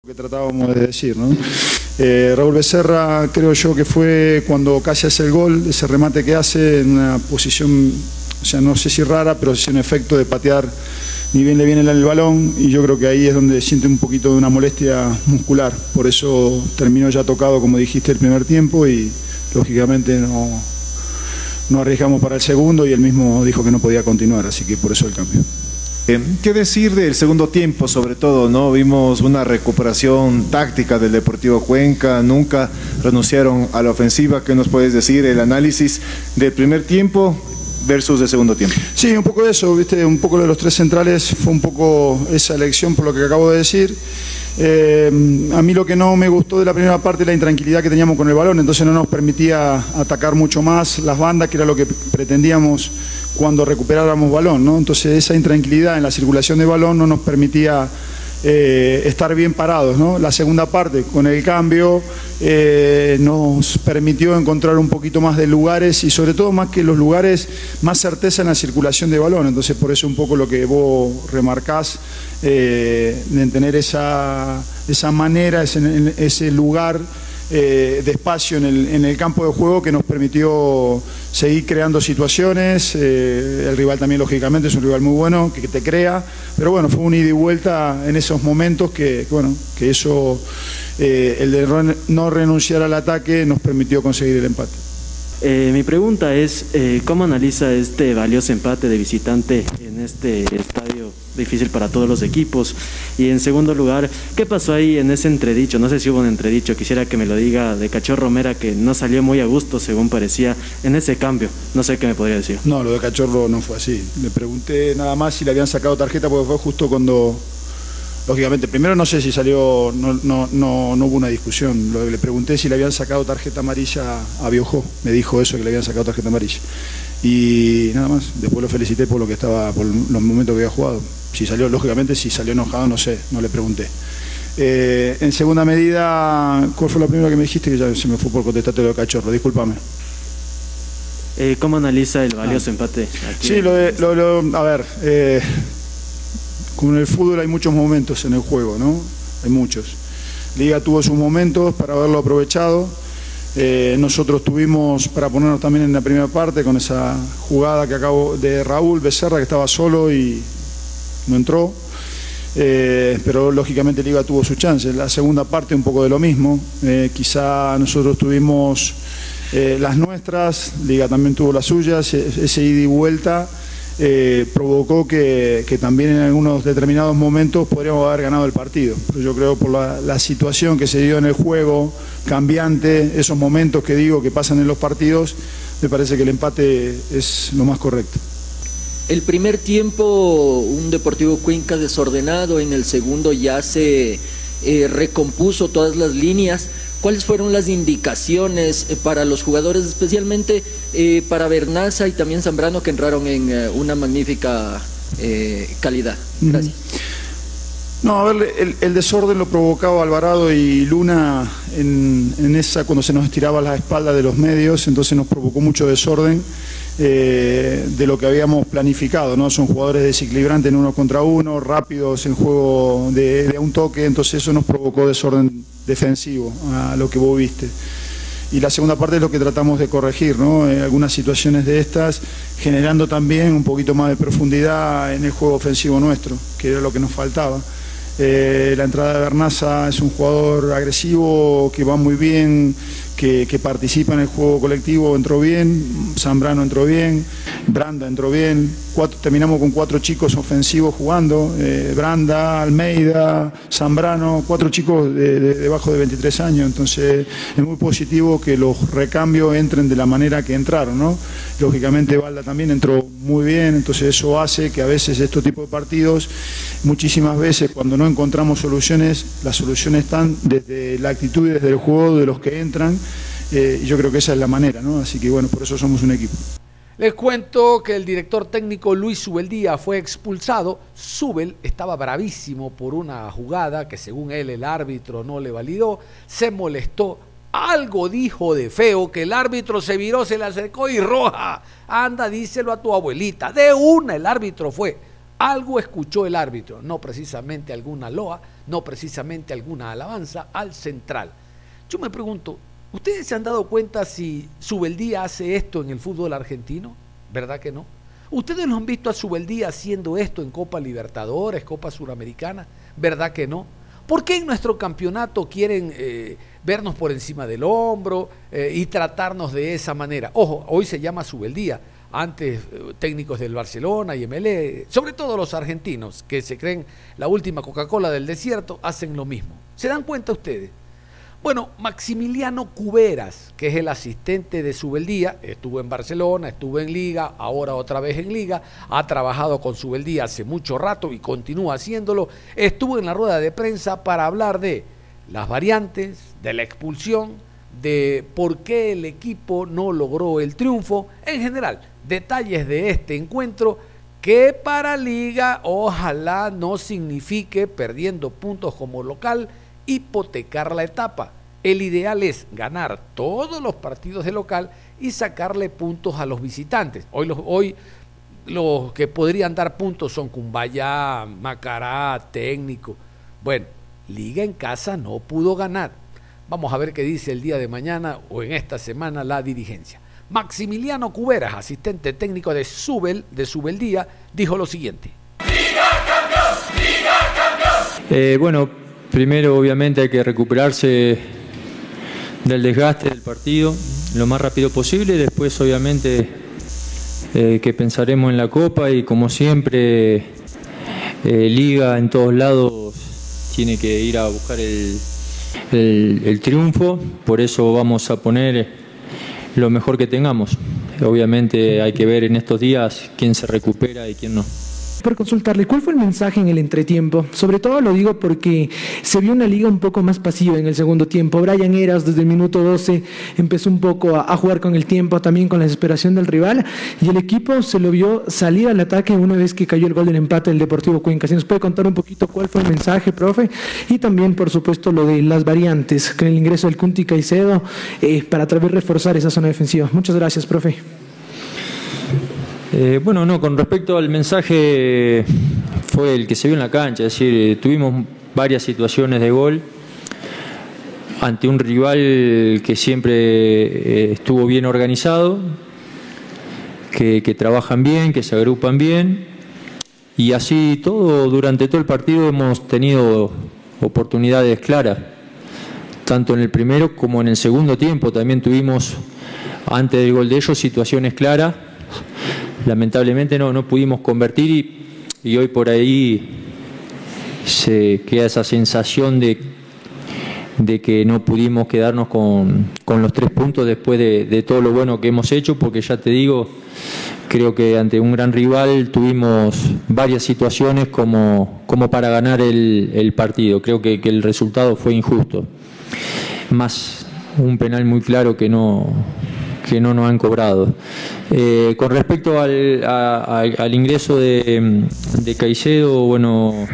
Speaker 11: Que tratábamos de decir, ¿no? Eh, Raúl Becerra creo yo que fue cuando casi hace el gol, ese remate que hace en una posición, o sea, no sé si rara, pero sí un efecto de patear ni bien le viene el balón y yo creo que ahí es donde siente un poquito de una molestia muscular. Por eso terminó ya tocado, como dijiste, el primer tiempo y lógicamente no, no arriesgamos para el segundo y él mismo dijo que no podía continuar, así que por eso el cambio.
Speaker 12: Eh, ¿Qué decir del segundo tiempo, sobre todo? no Vimos una recuperación táctica del Deportivo Cuenca, nunca renunciaron a la ofensiva. ¿Qué nos puedes decir? El análisis del primer tiempo versus el segundo tiempo.
Speaker 11: Sí, un poco de eso, ¿viste? un poco de los tres centrales, fue un poco esa elección por lo que acabo de decir. Eh, a mí lo que no me gustó de la primera parte la intranquilidad que teníamos con el balón, entonces no nos permitía atacar mucho más las bandas, que era lo que pretendíamos cuando recuperáramos balón, ¿no? Entonces esa intranquilidad en la circulación de balón no nos permitía eh, estar bien parados, ¿no? La segunda parte, con el cambio, eh, nos permitió encontrar un poquito más de lugares y sobre todo más que los lugares, más certeza en la circulación de balón. Entonces por eso un poco lo que vos remarcás, eh, de tener esa, esa manera, ese, ese lugar eh, de espacio en el, campo de juego que nos permitió seguir creando situaciones. Eh, el rival también, lógicamente, es un rival muy bueno, que, te crea. Pero bueno, fue un ida y vuelta en esos momentos que, bueno, que eso, eh, el de no renunciar al ataque, nos permitió conseguir el empate.
Speaker 13: mi pregunta es, ¿cómo analiza este valioso empate de visitante en este estadio difícil para todos los equipos. Y en segundo lugar, ¿qué pasó ahí en ese entredicho? No sé si hubo un entredicho, quisiera que me lo diga de Cachorro Mera, que no salió muy a gusto, según parecía, en ese cambio. No sé qué me podría decir.
Speaker 11: No, lo de Cachorro no fue así. Le pregunté nada más si le habían sacado tarjeta, porque fue justo cuando lógicamente, primero no sé si salió, no, no, no, no hubo una discusión. Le pregunté si le habían sacado tarjeta amarilla a Biojó. Me dijo eso, que le habían sacado tarjeta amarilla. Y nada más. Después lo felicité por lo que estaba, por los momentos que había jugado. Si salió, lógicamente, si salió enojado, no sé, no le pregunté. Eh, en segunda medida, ¿cuál fue la primera que me dijiste? Que ya se me fue por contestarte lo de cachorro, discúlpame.
Speaker 13: Eh, ¿Cómo analiza el valioso ah. empate?
Speaker 11: sí, lo de, lo, a ver, eh, como en el fútbol hay muchos momentos en el juego, ¿no? Hay muchos. Liga tuvo sus momentos para haberlo aprovechado. nosotros tuvimos para ponernos también en la primera parte con esa jugada que acabo de Raúl Becerra que estaba solo y no entró, eh, pero lógicamente Liga tuvo su chance. La segunda parte un poco de lo mismo, eh, quizá nosotros tuvimos eh, las nuestras, Liga también tuvo las suyas, e-, ese ida y vuelta. provocó que, también en algunos determinados momentos podríamos haber ganado el partido. Pero yo creo por la, la, situación que se dio en el juego, cambiante, esos momentos que digo que pasan en los partidos, me parece que el empate es lo más correcto.
Speaker 14: El primer tiempo, un Deportivo Cuenca desordenado, en el segundo ya se eh, recompuso todas las líneas. ¿Cuáles fueron las indicaciones eh, para los jugadores, especialmente eh, para Bernaza y también Zambrano, que entraron en una magnífica calidad? Gracias.
Speaker 11: No, a ver, el, desorden lo provocaba Alvarado y Luna en, esa, cuando se nos estiraba la espalda de los medios, entonces nos provocó mucho desorden. Eh, de lo que habíamos planificado, ¿no? Son jugadores desequilibrantes en uno contra uno, rápidos en juego de, un toque, entonces eso nos provocó desorden defensivo a lo que vos viste. Y la segunda parte es lo que tratamos de corregir, ¿no? En algunas situaciones de estas, generando también un poquito más de profundidad en el juego ofensivo nuestro, que era lo que nos faltaba. Eh, la entrada de Bernaza es un jugador agresivo que va muy bien, que, participa en el juego colectivo, entró bien, Zambrano entró bien, Branda entró bien, terminamos con cuatro chicos ofensivos jugando, eh, Branda, Almeida, Zambrano, cuatro chicos de, debajo de 23 años, entonces es muy positivo que los recambios entren de la manera que entraron, ¿no? Lógicamente Valda también entró muy bien, entonces eso hace que a veces estos tipos de partidos, muchísimas veces cuando no encontramos soluciones, las soluciones están desde la actitud y desde el juego de los que entran, eh, y yo creo que esa es la manera, ¿no? Así que bueno, por eso somos un equipo.
Speaker 2: Les cuento que el director técnico Luis Subeldía fue expulsado. Subel estaba bravísimo por una jugada que según él el árbitro no le validó. Se molestó. Algo dijo de feo que el árbitro se viró, se le acercó y roja. Anda, díselo a tu abuelita. De una el árbitro fue. Algo escuchó el árbitro, no precisamente alguna loa, no precisamente alguna alabanza al central. Yo me pregunto, ¿Ustedes se han dado cuenta si Subeldía hace esto en el fútbol argentino? ¿Verdad que no? ¿Ustedes lo han visto a Subeldía haciendo esto en Copa Libertadores, Copa Suramericana? ¿Verdad que no? ¿Por qué en nuestro campeonato quieren eh, vernos por encima del hombro eh, y tratarnos de esa manera? Ojo, hoy se llama Subeldía. Antes eh, técnicos del Barcelona y MLE, sobre todo los argentinos que se creen la última Coca-Cola del desierto, hacen lo mismo. ¿Se dan cuenta ustedes? Bueno, Maximiliano Cuberas, que es el asistente de Subeldía, estuvo en Barcelona, estuvo en Liga, ahora otra vez en Liga, ha trabajado con Subeldía hace mucho rato y continúa haciéndolo, estuvo en la rueda de prensa para hablar de las variantes, de la expulsión, de por qué el equipo no logró el triunfo, en general, detalles de este encuentro que para Liga ojalá no signifique perdiendo puntos como local, hipotecar la etapa. El ideal es ganar todos los partidos de local y sacarle puntos a los visitantes. Hoy los, hoy los que podrían dar puntos son Cumbayá, Macará, Técnico. Bueno, Liga en casa no pudo ganar. Vamos a ver qué dice el día de mañana o en esta semana la dirigencia. Maximiliano Cuberas, asistente técnico de Subel, de Subeldía, dijo lo siguiente. ¡Liga campeón!
Speaker 15: ¡Liga campeón! Bueno, Primero, obviamente, hay que recuperarse del desgaste del partido lo más rápido posible. Después, obviamente, eh, que pensaremos en la Copa y, como siempre, eh, Liga en todos lados tiene que ir a buscar el, el triunfo. Por eso vamos a poner lo mejor que tengamos. Obviamente hay que ver en estos días quién se recupera y quién no
Speaker 16: por consultarle cuál fue el mensaje en el entretiempo. Sobre todo lo digo porque se vio una liga un poco más pasiva en el segundo tiempo. Brian Eras desde el minuto 12 empezó un poco a, jugar con el tiempo, también con la desesperación del rival y el equipo se lo vio salir al ataque una vez que cayó el gol del empate del Deportivo Cuenca. Si nos puede contar un poquito cuál fue el mensaje, profe, y también por supuesto lo de las variantes con el ingreso del Cunti Caicedo eh, para tal vez reforzar esa zona defensiva. Muchas gracias, profe.
Speaker 15: Eh, bueno, no, con respecto al mensaje fue el que se vio en la cancha, es decir, eh, tuvimos varias situaciones de gol ante un rival que siempre eh, estuvo bien organizado, que, trabajan bien, que se agrupan bien y así todo, durante todo el partido hemos tenido oportunidades claras, tanto en el primero como en el segundo tiempo. También tuvimos, antes del gol de ellos, situaciones claras lamentablemente no, no pudimos convertir y, hoy por ahí se queda esa sensación de, de que no pudimos quedarnos con, los tres puntos después de, todo lo bueno que hemos hecho, porque ya te digo, creo que ante un gran rival tuvimos varias situaciones como, como para ganar el, partido. Creo que el resultado fue injusto. Más un penal muy claro que no, que no nos han cobrado. Eh, con respecto al, ingreso de, de, Caicedo, bueno,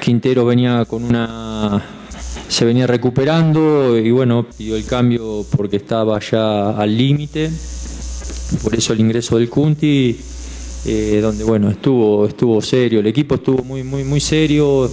Speaker 15: Quintero venía con una. se venía recuperando y bueno, pidió el cambio porque estaba ya al límite. Por eso el ingreso del Cunti eh, donde bueno estuvo estuvo serio. El equipo estuvo muy muy muy serio.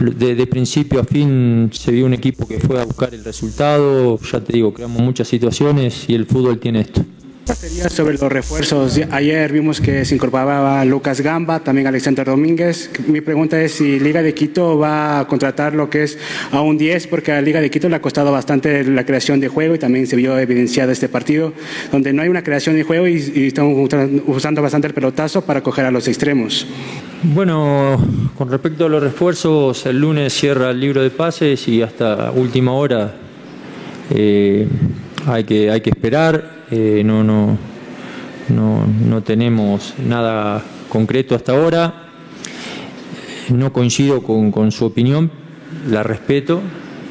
Speaker 15: De, principio a fin se vio un equipo que fue a buscar el resultado. Ya te digo creamos muchas situaciones y el fútbol tiene esto
Speaker 17: Sería sobre los refuerzos. Ayer vimos que se incorporaba Lucas Gamba, también Alexander Domínguez. Mi pregunta es si Liga de Quito va a contratar lo que es a un 10, porque a Liga de Quito le ha costado bastante la creación de juego y también se vio evidenciado este partido, donde no hay una creación de juego y, y están usando bastante el pelotazo para coger a los extremos.
Speaker 15: Bueno, con respecto a los refuerzos, el lunes cierra el libro de pases y hasta última hora eh, hay, que, hay que esperar. Eh, no, no, no, no tenemos nada concreto hasta ahora. No coincido con, con su opinión, la respeto,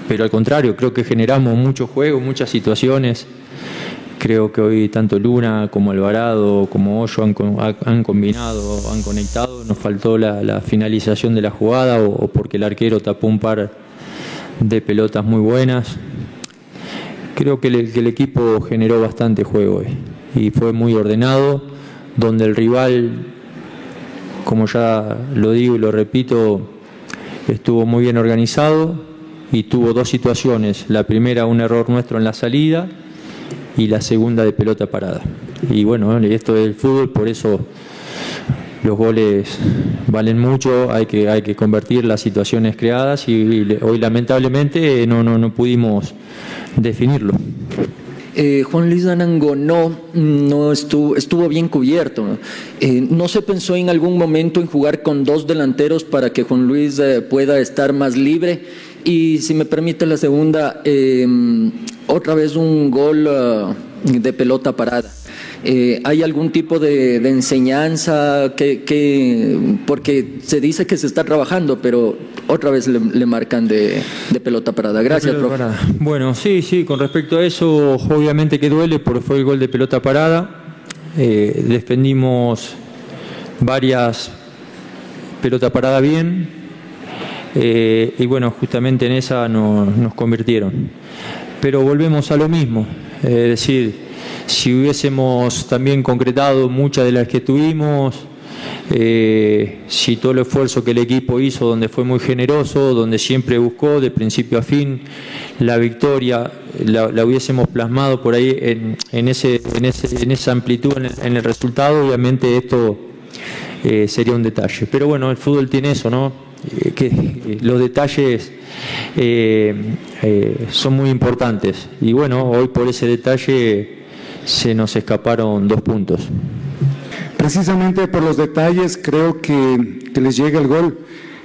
Speaker 15: pero al contrario, creo que generamos mucho juego, muchas situaciones. Creo que hoy tanto Luna como Alvarado como Hoyo han, han combinado, han conectado. Nos faltó la, finalización de la jugada o, porque el arquero tapó un par de pelotas muy buenas creo que el, que el equipo generó bastante juego hoy y fue muy ordenado, donde el rival, como ya lo digo y lo repito, estuvo muy bien organizado y tuvo dos situaciones. La primera, un error nuestro en la salida y la segunda de pelota parada. Y bueno, esto es el fútbol, por eso los goles valen mucho, hay que, hay que convertir las situaciones creadas y, hoy lamentablemente no, no, no pudimos definirlo.
Speaker 14: Eh, Juan Luis Danango no, no estuvo, estuvo bien cubierto. Eh, ¿No se pensó en algún momento en jugar con dos delanteros para que Juan Luis eh, pueda estar más libre? Y si me permite la segunda, eh, otra vez un gol uh, de pelota parada. Eh, ¿Hay algún tipo de, de enseñanza que, que, porque se dice que se está trabajando, pero otra vez le, le marcan de, de, pelota parada? Gracias,
Speaker 15: pelota
Speaker 14: profe.
Speaker 15: Parada. Bueno, sí, sí, con respecto a eso, obviamente que duele porque fue el gol de pelota parada. Eh, defendimos varias pelota parada bien, eh, y bueno, justamente en esa no, nos convirtieron. Pero volvemos a lo mismo, es decir, si hubiésemos también concretado muchas de las que tuvimos, eh, si todo el esfuerzo que el equipo hizo, donde fue muy generoso, donde siempre buscó de principio a fin la victoria, la, hubiésemos plasmado por ahí en, ese, en, ese, en esa amplitud en el, resultado, obviamente esto eh, sería un detalle. Pero bueno, el fútbol tiene eso, ¿no? Eh, que los detalles son muy importantes. Y bueno, hoy por ese detalle se nos escaparon dos puntos.
Speaker 11: Precisamente por los detalles creo que, les llega el gol.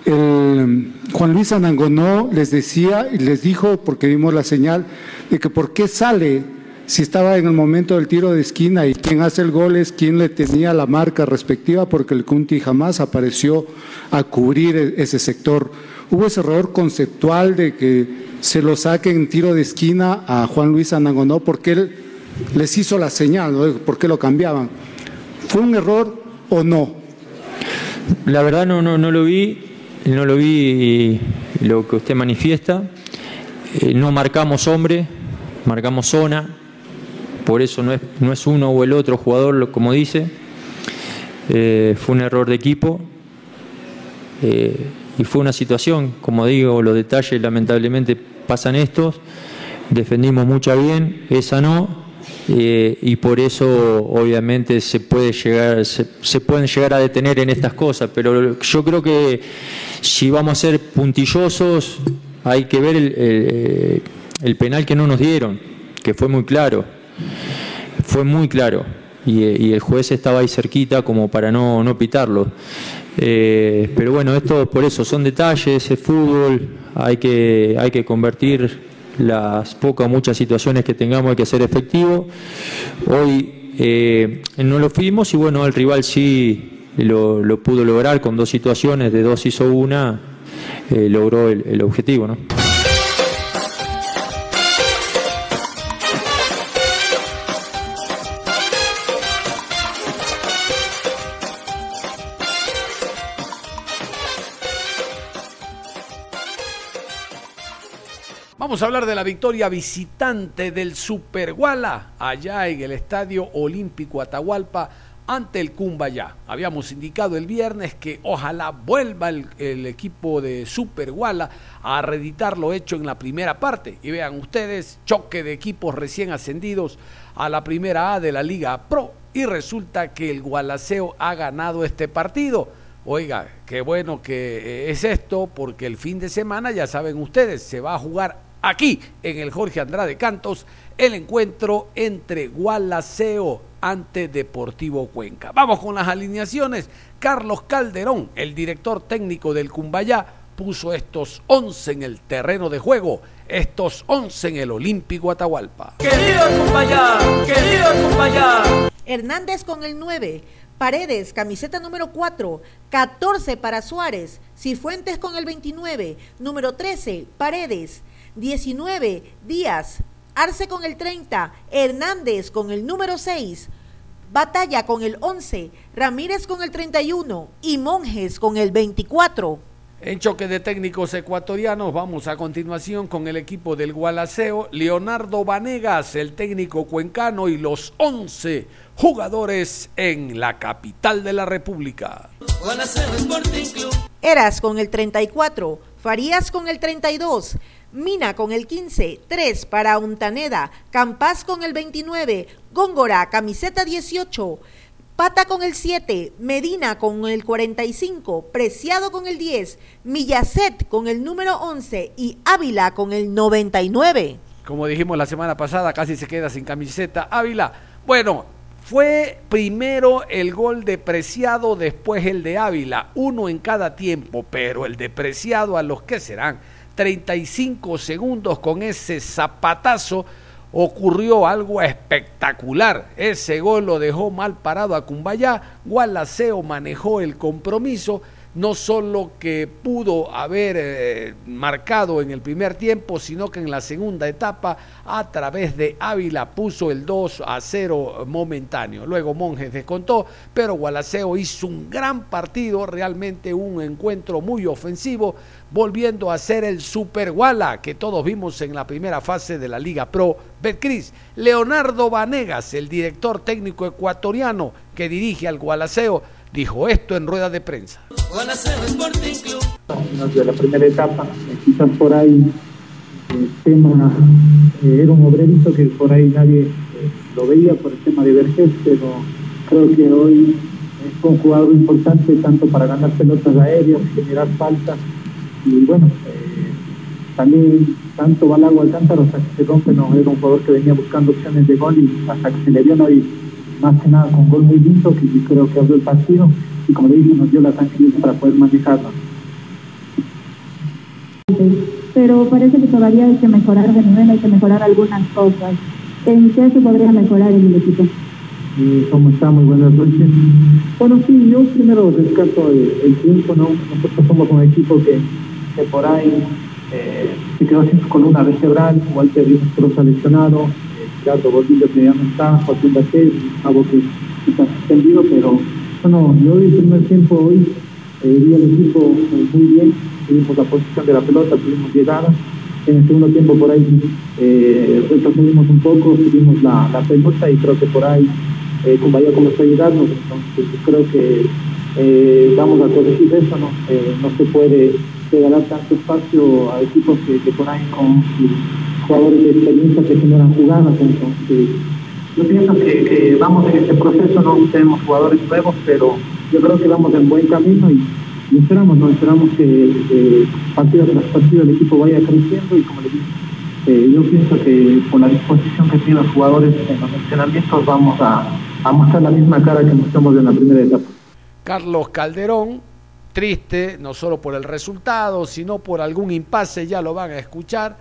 Speaker 11: El, Juan Luis Anangonó les decía y les dijo, porque vimos la señal, de que por qué sale si estaba en el momento del tiro de esquina y quien hace el gol es quien le tenía la marca respectiva, porque el Cunti jamás apareció a cubrir ese sector. Hubo ese error conceptual de que se lo saque en tiro de esquina a Juan Luis Anangonó, porque él les hizo la señal, ¿no? ¿por qué lo cambiaban? ¿Fue un error o no?
Speaker 15: La verdad no, no, no lo vi, no lo vi lo que usted manifiesta. Eh, no marcamos hombre, marcamos zona, por eso no es, no es uno o el otro jugador, como dice. Eh, fue un error de equipo eh, y fue una situación, como digo, los detalles lamentablemente pasan estos. Defendimos mucho bien, esa no, eh, y por eso obviamente se puede llegar se, se, pueden llegar a detener en estas cosas pero yo creo que si vamos a ser puntillosos hay que ver el, el, el penal que no nos dieron que fue muy claro fue muy claro y, y el juez estaba ahí cerquita como para no, no pitarlo. Eh, pero bueno esto por eso son detalles es fútbol hay que, hay que convertir las pocas muchas situaciones que tengamos hay que ser efectivo. Hoy eh, no lo fuimos y bueno, el rival sí lo, lo, pudo lograr con dos situaciones, de dos hizo una, eh, logró el objetivo. ¿no?
Speaker 2: Vamos a hablar de la victoria visitante del Superguala allá en el Estadio Olímpico Atahualpa ante el Cumbayá. Habíamos indicado el viernes que ojalá vuelva el, equipo de Super Guala a reeditar lo hecho en la primera parte. Y vean ustedes, choque de equipos recién ascendidos a la primera A de la Liga Pro. Y resulta que el Gualaceo ha ganado este partido. Oiga, qué bueno que eh, es esto, porque el fin de semana, ya saben ustedes, se va a jugar aquí en el Jorge Andrade Cantos el encuentro entre Gualaceo ante Deportivo Cuenca. Vamos con las alineaciones. Carlos Calderón, el director técnico del Cumbayá, puso estos 11 en el terreno de juego, estos 11 en el Olímpico Atahualpa.
Speaker 18: Querido Cumbayá, querido Cumbayá.
Speaker 3: Hernández con el 9, Paredes, camiseta número 4, 14 para Suárez, Cifuentes con el 29, número 13, Paredes, 19, Díaz, Arce con el 30, Hernández con el número 6, Batalla con el 11, Ramírez con el 31 y Monjes con el 24.
Speaker 2: En choque de técnicos ecuatorianos vamos a continuación con el equipo del Gualaceo, Leonardo Vanegas, el técnico cuencano y los 11 jugadores en la capital de la República.
Speaker 3: Eras con el 34, Farías con el 32, Mina con el 15, 3 para Untaneda, Campas con el 29, Góngora, camiseta 18, Pata con el 7, Medina con el 45, Preciado con el 10, Millacet con el número 11 y Ávila con el 99.
Speaker 2: Como dijimos la semana pasada, casi se queda sin camiseta Ávila. Bueno, fue primero el gol de Preciado, después el de Ávila, uno en cada tiempo, pero el de Preciado a los que serán 35 segundos con ese zapatazo ocurrió algo espectacular. Ese gol lo dejó mal parado a Cumbayá. Gualaceo manejó el compromiso no solo que pudo haber eh, marcado en el primer tiempo, sino que en la segunda etapa a través de Ávila puso el 2 a 0 momentáneo. Luego Monjes descontó, pero Gualaceo hizo un gran partido, realmente un encuentro muy ofensivo, volviendo a ser el Super Guala que todos vimos en la primera fase de la Liga Pro Betcris. Leonardo Vanegas, el director técnico ecuatoriano que dirige al Gualaceo, dijo esto en rueda de prensa.
Speaker 19: De la primera etapa, quizás por ahí el tema eh, era un obrerito que por ahí nadie eh, lo veía por el tema de Vergés, pero creo que hoy es un jugador importante tanto para ganar pelotas aéreas, generar faltas y bueno, eh, también tanto va al agua Alcántara hasta que se rompe, no, era un jugador que venía buscando opciones de gol y hasta que se le dio no y más que nada con gol muy lindo que creo que abrió el partido y como le dije nos dio la tranquilidad para poder manejarlo.
Speaker 20: Pero parece que todavía hay que mejorar de nivel, hay que mejorar algunas cosas. ¿En qué se podría mejorar en el equipo?
Speaker 19: ¿Cómo estamos? Buenas noches. Bueno, sí, yo primero rescato el, tiempo, ¿no? Nosotros somos un equipo que, que por ahí eh, se quedó sin columna vertebral, Walter Díaz seleccionado, Ricardo Gordillo que ya no está, Joaquín Baquet, algo que está suspendido, pero bueno, yo el primer tiempo hoy eh, vi al equipo eh, muy bien, tuvimos la posición de la pelota, tuvimos llegada, en el segundo tiempo por ahí eh, retrocedimos un poco, tuvimos la, la, pelota y creo que por ahí eh, con Bahía comenzó a ayudarnos, entonces creo que eh, vamos a corregir eso, no, no se puede regalar tanto espacio a equipos que por ahí con jugadores de experiencia que generan jugadas, entonces yo pienso que, vamos en este proceso, no tenemos jugadores nuevos, pero yo creo que vamos en buen camino y, esperamos, no esperamos que partido tras partido el equipo vaya creciendo y como le dije, eh, yo pienso que por la disposición que tienen los jugadores en los entrenamientos vamos a, a mostrar la misma cara que mostramos en la primera etapa.
Speaker 2: Carlos Calderón, triste no solo por el resultado, sino por algún impasse, ya lo van a escuchar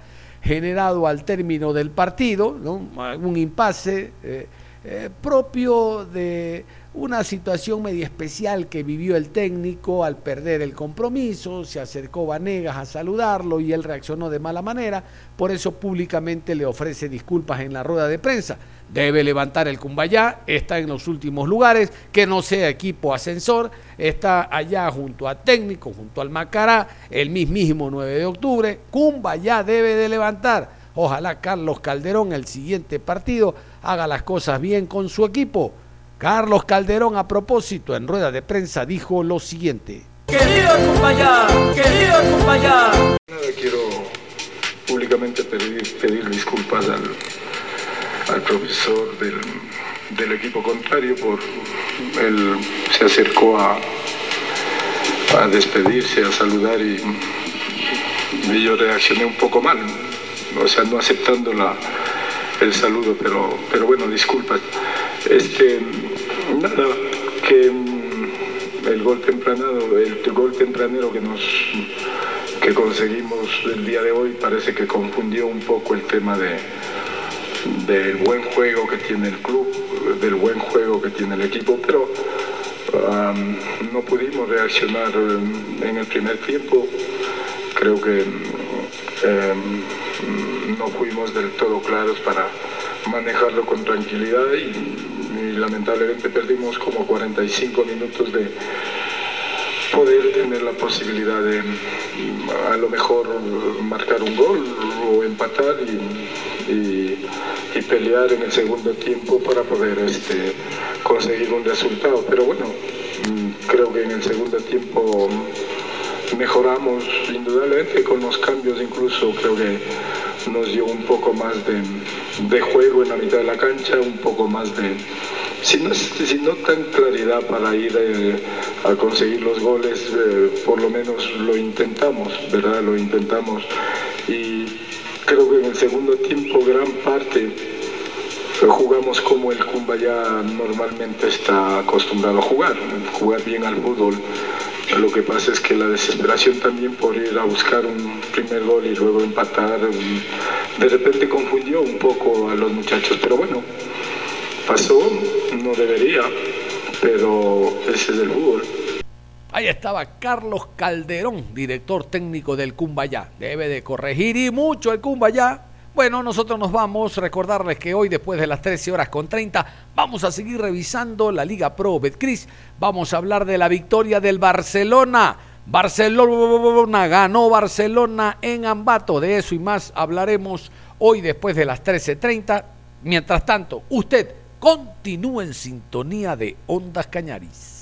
Speaker 2: generado al término del partido, ¿no? un impasse eh, eh, propio de una situación media especial que vivió el técnico al perder el compromiso, se acercó Vanegas a saludarlo y él reaccionó de mala manera, por eso públicamente le ofrece disculpas en la rueda de prensa. Debe levantar el Cumbayá, está en los últimos lugares, que no sea equipo ascensor, está allá junto a técnico, junto al Macará, el mismísimo 9 de octubre, Cumbayá debe de levantar. Ojalá Carlos Calderón el siguiente partido haga las cosas bien con su equipo Carlos Calderón a propósito en rueda de prensa dijo lo siguiente.
Speaker 18: Querido compañero, querido compañero.
Speaker 21: Quiero públicamente pedir, pedir disculpas al, al profesor del, del, equipo contrario por él se acercó a, a despedirse, a saludar y, y, yo reaccioné un poco mal, o sea, no aceptando la, el saludo, pero, pero bueno, disculpas. Este, nada, que el gol tempranero, el gol tempranero que nos que conseguimos el día de hoy parece que confundió un poco el tema de del buen juego que tiene el club, del buen juego que tiene el equipo, pero no pudimos reaccionar en el primer tiempo. Creo que um, no fuimos del todo claros para manejarlo con tranquilidad y lamentablemente perdimos como 45 minutos de poder tener la posibilidad de a lo mejor marcar un gol o empatar y pelear en el segundo tiempo para poder este, conseguir un resultado. Pero bueno, mm, creo que en el segundo tiempo mejoramos indudablemente con los cambios, incluso creo que nos dio un poco más de, de juego en la mitad de la cancha, un poco más de, si no, si no tan claridad para ir eh, a conseguir los goles, eh, por lo menos lo intentamos, ¿verdad? Lo intentamos. Y creo que en el segundo tiempo gran parte jugamos como el ya normalmente está acostumbrado a jugar, jugar bien al fútbol. Lo que pasa es que la desesperación también por ir a buscar un primer gol y luego empatar, de repente confundió un poco a los muchachos, pero bueno, pasó, no debería, pero ese es el fútbol.
Speaker 2: Ahí estaba Carlos Calderón, director técnico del Cumbayá. Debe de corregir y mucho el Cumbayá. Bueno, nosotros nos vamos. Recordarles que hoy, después de las 13 horas con 30, vamos a seguir revisando la Liga Pro Betcris. Vamos a hablar de la victoria del Barcelona. Barcelona ganó Barcelona en Ambato. De eso y más hablaremos hoy después de las 13.30. Mientras tanto, usted continúa en sintonía de Ondas Cañaris.